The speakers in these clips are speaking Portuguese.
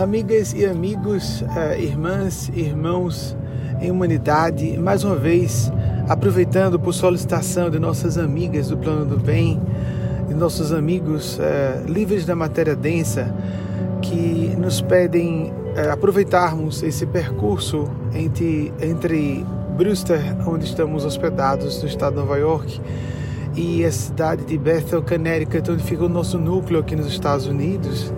Amigas e amigos, uh, irmãs e irmãos em humanidade, mais uma vez aproveitando por solicitação de nossas amigas do Plano do Bem, de nossos amigos uh, livres da matéria densa, que nos pedem uh, aproveitarmos esse percurso entre, entre Brewster, onde estamos hospedados, no estado de Nova York, e a cidade de Bethel, Connecticut, onde fica o nosso núcleo aqui nos Estados Unidos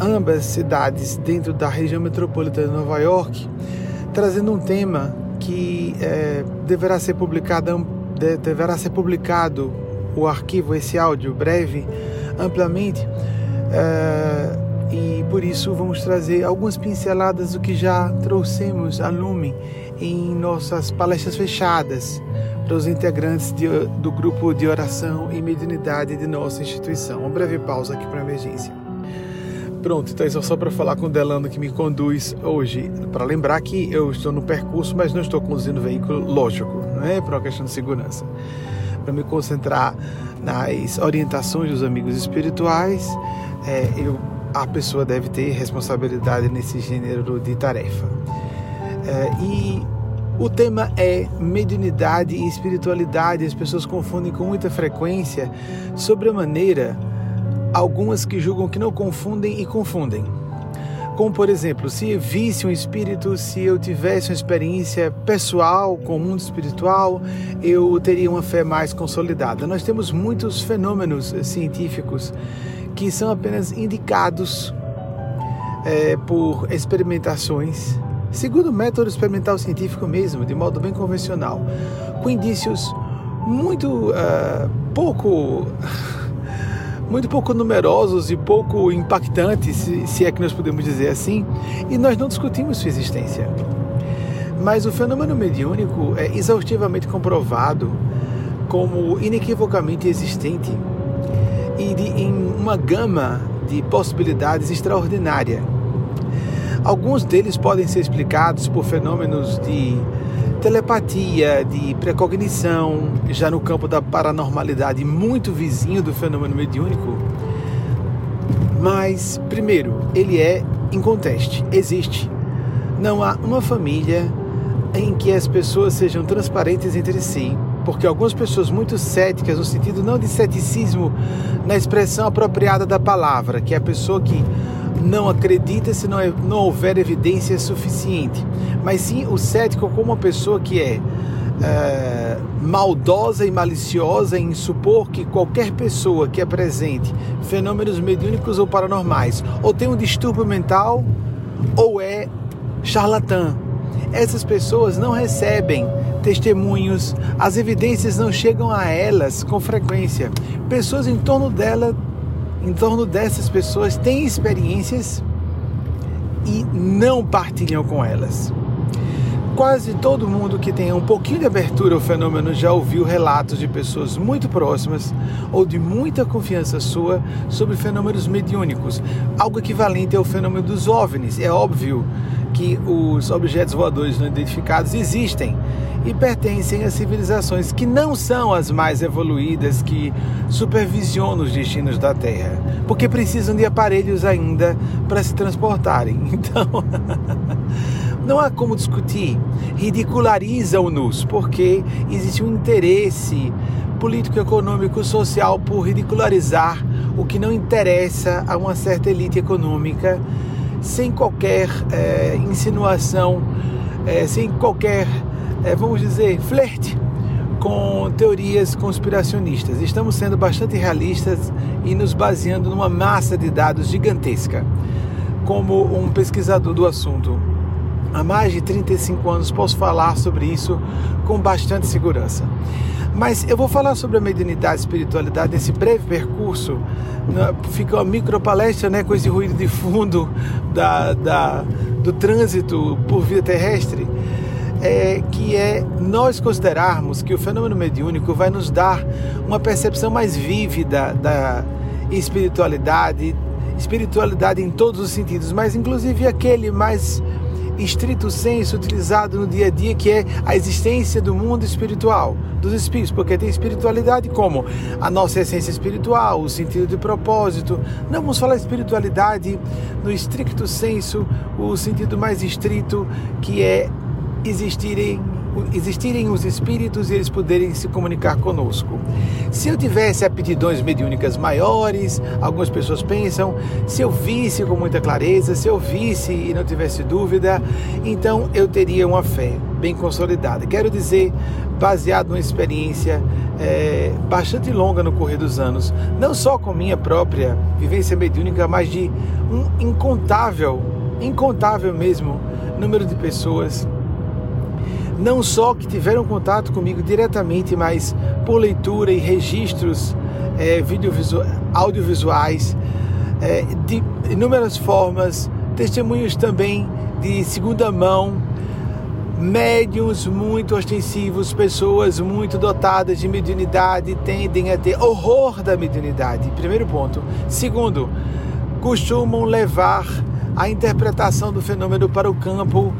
ambas cidades dentro da região metropolitana de Nova York, trazendo um tema que é, deverá ser publicado, deverá ser publicado o arquivo, esse áudio breve, amplamente, é, e por isso vamos trazer algumas pinceladas do que já trouxemos a lume em nossas palestras fechadas para os integrantes de, do grupo de oração e mediunidade de nossa instituição. Uma breve pausa aqui para emergência. Pronto, então isso é só para falar com o Delano que me conduz hoje. Para lembrar que eu estou no percurso, mas não estou conduzindo veículo, lógico, não é por uma questão de segurança. Para me concentrar nas orientações dos amigos espirituais, é, eu, a pessoa deve ter responsabilidade nesse gênero de tarefa. É, e o tema é mediunidade e espiritualidade. As pessoas confundem com muita frequência sobre a maneira algumas que julgam que não confundem e confundem. Como, por exemplo, se visse um espírito, se eu tivesse uma experiência pessoal com o mundo espiritual, eu teria uma fé mais consolidada. Nós temos muitos fenômenos científicos que são apenas indicados é, por experimentações, segundo o método experimental científico mesmo, de modo bem convencional, com indícios muito uh, pouco muito pouco numerosos e pouco impactantes, se é que nós podemos dizer assim, e nós não discutimos sua existência. Mas o fenômeno mediúnico é exaustivamente comprovado como inequivocamente existente e de, em uma gama de possibilidades extraordinária. Alguns deles podem ser explicados por fenômenos de telepatia, de precognição, já no campo da paranormalidade, muito vizinho do fenômeno mediúnico. Mas, primeiro, ele é inconteste, existe. Não há uma família em que as pessoas sejam transparentes entre si, porque algumas pessoas muito céticas, no sentido não de ceticismo na expressão apropriada da palavra, que é a pessoa que não acredita se não, é, não houver evidência suficiente, mas sim o cético como uma pessoa que é, é maldosa e maliciosa em supor que qualquer pessoa que apresente fenômenos mediúnicos ou paranormais ou tem um distúrbio mental ou é charlatã. Essas pessoas não recebem testemunhos, as evidências não chegam a elas com frequência. Pessoas em torno dela em torno dessas pessoas têm experiências e não partilham com elas. Quase todo mundo que tenha um pouquinho de abertura ao fenômeno já ouviu relatos de pessoas muito próximas ou de muita confiança sua sobre fenômenos mediúnicos, algo equivalente ao fenômeno dos OVNIs. É óbvio que os objetos voadores não identificados existem e pertencem a civilizações que não são as mais evoluídas que supervisionam os destinos da Terra, porque precisam de aparelhos ainda para se transportarem. Então, não há como discutir, ridicularizam-nos, porque existe um interesse político, econômico, social por ridicularizar o que não interessa a uma certa elite econômica, sem qualquer é, insinuação, é, sem qualquer, é, vamos dizer, flerte com teorias conspiracionistas. Estamos sendo bastante realistas e nos baseando numa massa de dados gigantesca. Como um pesquisador do assunto há mais de 35 anos, posso falar sobre isso com bastante segurança. Mas eu vou falar sobre a mediunidade e espiritualidade nesse breve percurso. Fica uma micro palestra né, com esse ruído de fundo da, da, do trânsito por via terrestre. É, que é nós considerarmos que o fenômeno mediúnico vai nos dar uma percepção mais vívida da espiritualidade, espiritualidade em todos os sentidos, mas inclusive aquele mais estrito senso utilizado no dia a dia, que é a existência do mundo espiritual, dos espíritos, porque tem espiritualidade como a nossa essência espiritual, o sentido de propósito. Não vamos falar espiritualidade no estricto senso, o sentido mais estrito, que é existirem existirem os espíritos e eles poderem se comunicar conosco. Se eu tivesse aptidões mediúnicas maiores, algumas pessoas pensam, se eu visse com muita clareza, se eu visse e não tivesse dúvida, então eu teria uma fé bem consolidada. Quero dizer, baseado numa experiência é, bastante longa no correr dos anos, não só com minha própria vivência mediúnica, mas de um incontável, incontável mesmo número de pessoas não só que tiveram contato comigo diretamente, mas por leitura e registros é, audiovisuais, é, de inúmeras formas, testemunhos também de segunda mão, médiums muito ostensivos, pessoas muito dotadas de mediunidade tendem a ter horror da mediunidade. Primeiro ponto. Segundo, costumam levar a interpretação do fenômeno para o campo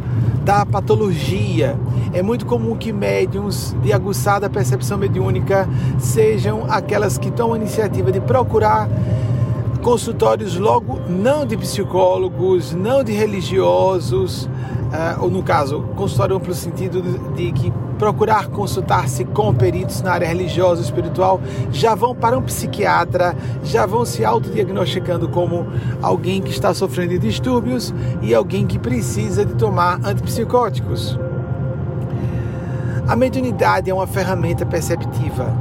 da patologia. É muito comum que médiums de aguçada percepção mediúnica sejam aquelas que tomam a iniciativa de procurar consultórios logo não de psicólogos, não de religiosos, uh, ou no caso, consultório amplo sentido de, que procurar consultar-se com peritos na área religiosa e espiritual, já vão para um psiquiatra, já vão se autodiagnosticando como alguém que está sofrendo de distúrbios e alguém que precisa de tomar antipsicóticos. A mediunidade é uma ferramenta perceptiva.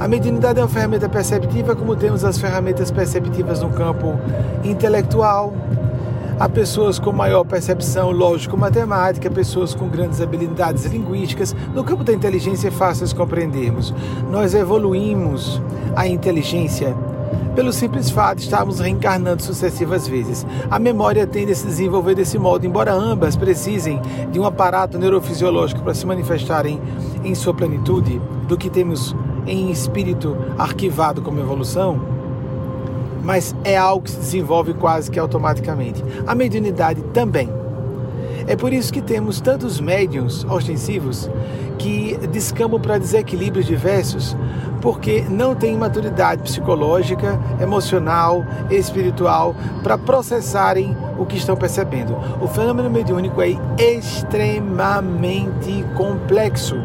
A mediunidade é uma ferramenta perceptiva, como temos as ferramentas perceptivas no campo intelectual, Há pessoas com maior percepção lógico-matemática, pessoas com grandes habilidades linguísticas. No campo da inteligência é fácil de compreendermos. Nós evoluímos a inteligência pelo simples fato de estarmos reencarnando sucessivas vezes. A memória tende a se desenvolver desse modo, embora ambas precisem de um aparato neurofisiológico para se manifestarem em sua plenitude, do que temos em espírito arquivado como evolução mas é algo que se desenvolve quase que automaticamente. A mediunidade também. É por isso que temos tantos médiums ostensivos que descambam para desequilíbrios diversos, porque não têm maturidade psicológica, emocional, espiritual para processarem o que estão percebendo. O fenômeno mediúnico é extremamente complexo.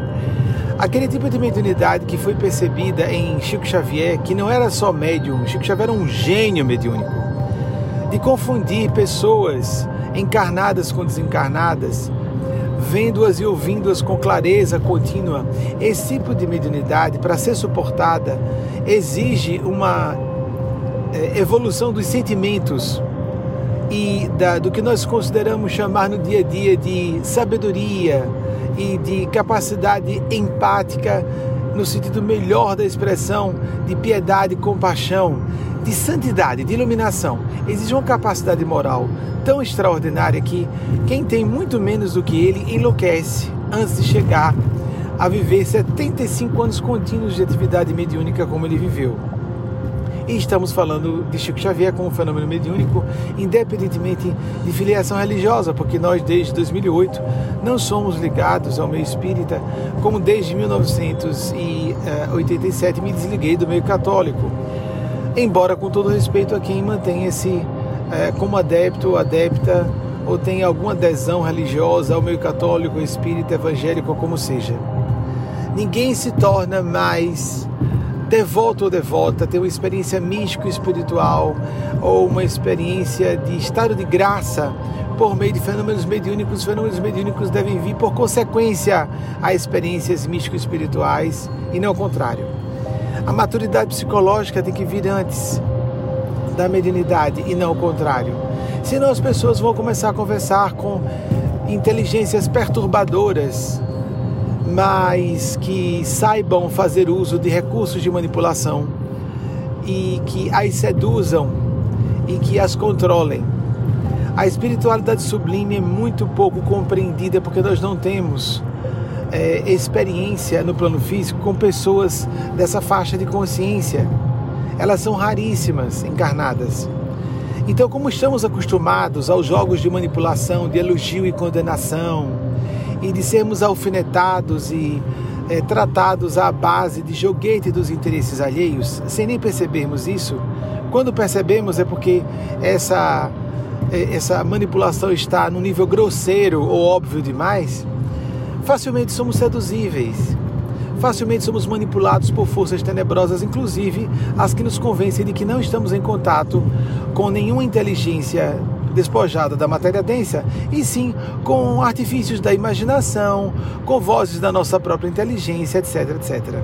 Aquele tipo de mediunidade que foi percebida em Chico Xavier, que não era só médium, Chico Xavier era um gênio mediúnico, de confundir pessoas encarnadas com desencarnadas, vendo-as e ouvindo-as com clareza contínua. Esse tipo de mediunidade, para ser suportada, exige uma é, evolução dos sentimentos e da, do que nós consideramos chamar no dia a dia de sabedoria, e de capacidade empática, no sentido melhor da expressão, de piedade, compaixão, de santidade, de iluminação. Existe uma capacidade moral tão extraordinária que quem tem muito menos do que ele enlouquece antes de chegar a viver 75 anos contínuos de atividade mediúnica como ele viveu. E estamos falando de Chico Xavier como fenômeno mediúnico, independentemente de filiação religiosa, porque nós, desde 2008, não somos ligados ao meio espírita, como desde 1987 me desliguei do meio católico. Embora, com todo respeito a quem mantém esse é, como adepto ou adepta, ou tem alguma adesão religiosa ao meio católico, espírita, evangélico, como seja. Ninguém se torna mais devoto ou devota ter uma experiência místico-espiritual ou uma experiência de estado de graça por meio de fenômenos mediúnicos, os fenômenos mediúnicos devem vir por consequência a experiências místico-espirituais e não o contrário. A maturidade psicológica tem que vir antes da mediunidade e não o contrário. Senão as pessoas vão começar a conversar com inteligências perturbadoras, mas que saibam fazer uso de recursos de manipulação e que as seduzam e que as controlem. A espiritualidade sublime é muito pouco compreendida porque nós não temos é, experiência no plano físico com pessoas dessa faixa de consciência. Elas são raríssimas encarnadas. Então, como estamos acostumados aos jogos de manipulação, de elogio e condenação, e de sermos alfinetados e é, tratados à base de joguete dos interesses alheios, sem nem percebermos isso, quando percebemos é porque essa, é, essa manipulação está no nível grosseiro ou óbvio demais, facilmente somos seduzíveis. Facilmente somos manipulados por forças tenebrosas, inclusive as que nos convencem de que não estamos em contato com nenhuma inteligência despojada da matéria densa, e sim com artifícios da imaginação, com vozes da nossa própria inteligência, etc, etc.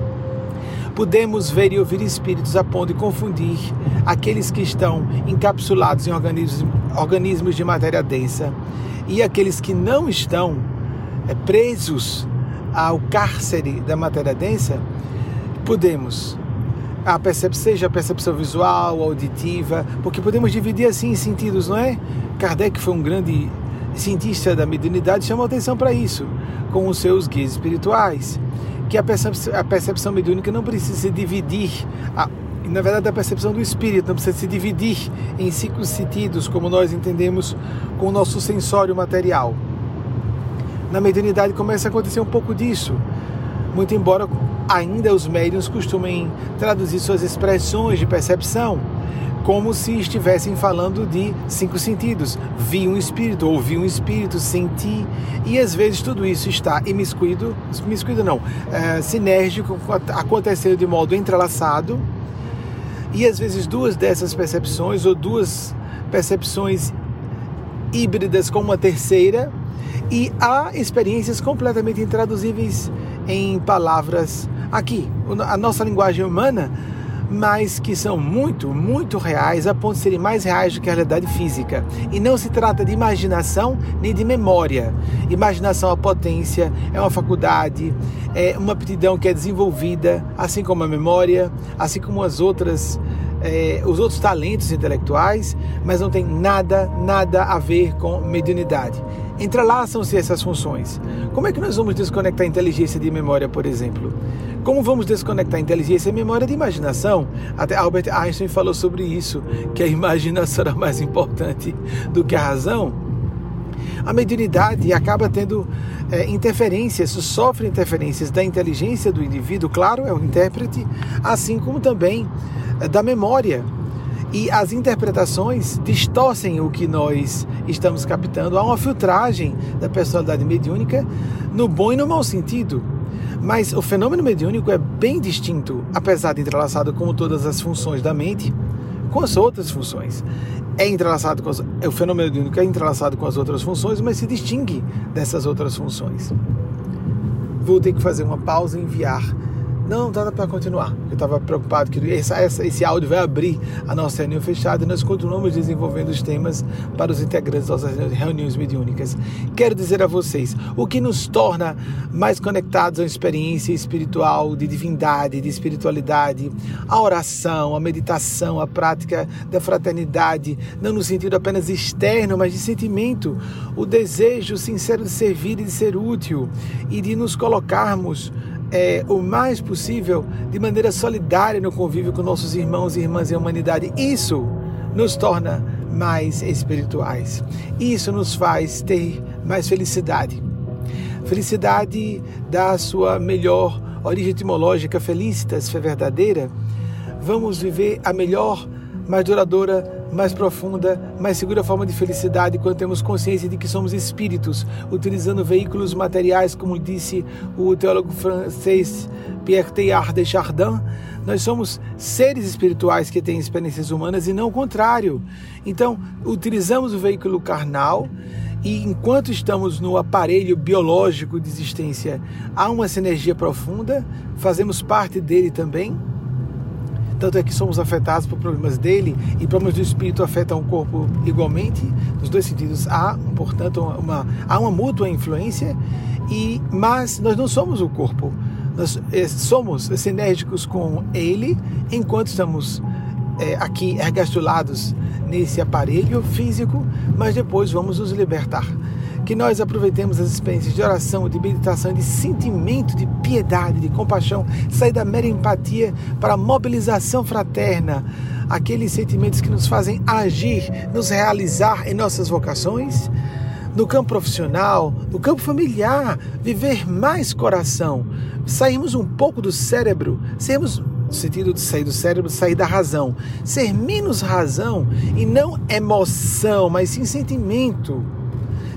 Podemos ver e ouvir espíritos a ponto de confundir aqueles que estão encapsulados em organismos, organismos de matéria densa e aqueles que não estão presos ao cárcere da matéria densa, podemos a percepção, seja a percepção visual, auditiva, porque podemos dividir assim em sentidos, não é? Kardec foi um grande cientista da mediunidade, chamou atenção para isso, com os seus guias espirituais, que a percepção, a percepção mediúnica não precisa se dividir, a, na verdade a percepção do espírito não precisa se dividir em cinco sentidos, como nós entendemos com o nosso sensório material. Na mediunidade começa a acontecer um pouco disso, muito embora ainda os médiuns costumem traduzir suas expressões de percepção como se estivessem falando de cinco sentidos. Vi um espírito, ouvi um espírito, senti, e às vezes tudo isso está imiscuído, imiscuído não, é, sinérgico, acontecendo de modo entrelaçado, e às vezes duas dessas percepções, ou duas percepções híbridas com uma terceira, e há experiências completamente intraduzíveis em palavras aqui. A nossa linguagem humana, mas que são muito, muito reais, a ponto de serem mais reais do que a realidade física. E não se trata de imaginação nem de memória. Imaginação é potência, é uma faculdade, é uma aptidão que é desenvolvida, assim como a memória, assim como as outras é, os outros talentos intelectuais, mas não tem nada, nada a ver com mediunidade. Entrelaçam-se essas funções. Como é que nós vamos desconectar inteligência de memória, por exemplo? Como vamos desconectar inteligência e memória de imaginação? Até Albert Einstein falou sobre isso, que a imaginação era mais importante do que a razão. A mediunidade acaba tendo é, interferências, sofre interferências da inteligência do indivíduo, claro, é o intérprete, assim como também é, da memória. E as interpretações distorcem o que nós estamos captando. Há uma filtragem da personalidade mediúnica no bom e no mau sentido. Mas o fenômeno mediúnico é bem distinto, apesar de entrelaçado como todas as funções da mente, com as outras funções. É entrelaçado com as, é, o fenômeno mediúnico é entrelaçado com as outras funções, mas se distingue dessas outras funções. Vou ter que fazer uma pausa e enviar não, dá para continuar. Eu estava preocupado que essa, essa, esse áudio vai abrir a nossa reunião fechada e nós continuamos desenvolvendo os temas para os integrantes das nossas reuniões mediúnicas. Quero dizer a vocês, o que nos torna mais conectados à experiência espiritual, de divindade, de espiritualidade, a oração, a meditação, a prática da fraternidade, não no sentido apenas externo, mas de sentimento, o desejo sincero de servir e de ser útil e de nos colocarmos é, o mais possível de maneira solidária no convívio com nossos irmãos e irmãs em humanidade. Isso nos torna mais espirituais. Isso nos faz ter mais felicidade. Felicidade da sua melhor origem etimológica, felicitas, fé verdadeira. Vamos viver a melhor, mais duradoura mais profunda, mais segura forma de felicidade quando temos consciência de que somos espíritos, utilizando veículos materiais, como disse o teólogo francês Pierre Teilhard de Chardin. Nós somos seres espirituais que têm experiências humanas e não o contrário. Então, utilizamos o veículo carnal e enquanto estamos no aparelho biológico de existência, há uma sinergia profunda, fazemos parte dele também tanto é que somos afetados por problemas dele e problemas do espírito afetam o corpo igualmente, nos dois sentidos. Há, portanto, uma, há uma mútua influência, e mas nós não somos o corpo. Nós é, somos sinérgicos com ele enquanto estamos é, aqui ergastulados nesse aparelho físico, mas depois vamos nos libertar que nós aproveitemos as experiências de oração, de meditação, de sentimento, de piedade, de compaixão, sair da mera empatia para a mobilização fraterna, aqueles sentimentos que nos fazem agir, nos realizar em nossas vocações? No campo profissional, no campo familiar, viver mais coração, sairmos um pouco do cérebro, sermos no sentido de sair do cérebro, sair da razão, ser menos razão e não emoção, mas sim sentimento.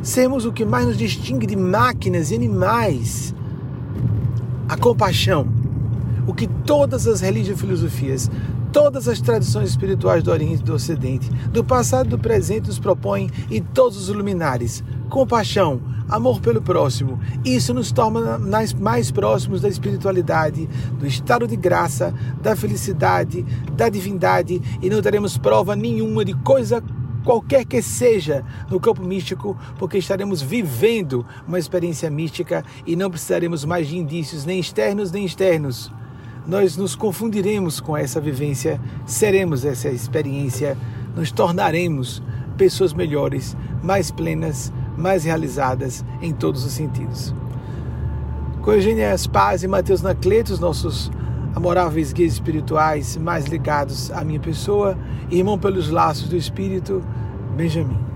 Sermos o que mais nos distingue de máquinas e animais. A compaixão, o que todas as religiões e filosofias, todas as tradições espirituais do Oriente e do Ocidente, do passado e do presente nos propõem e todos os luminares. Compaixão, amor pelo próximo. Isso nos torna mais próximos da espiritualidade, do estado de graça, da felicidade, da divindade e não teremos prova nenhuma de coisa qualquer que seja no campo místico, porque estaremos vivendo uma experiência mística e não precisaremos mais de indícios nem externos nem externos nós nos confundiremos com essa vivência, seremos essa experiência, nos tornaremos pessoas melhores, mais plenas, mais realizadas em todos os sentidos. Com Eugênia Paz e Mateus Nacleto, os nossos amoráveis guias espirituais mais ligados à minha pessoa, irmão pelos laços do Espírito, Benjamin.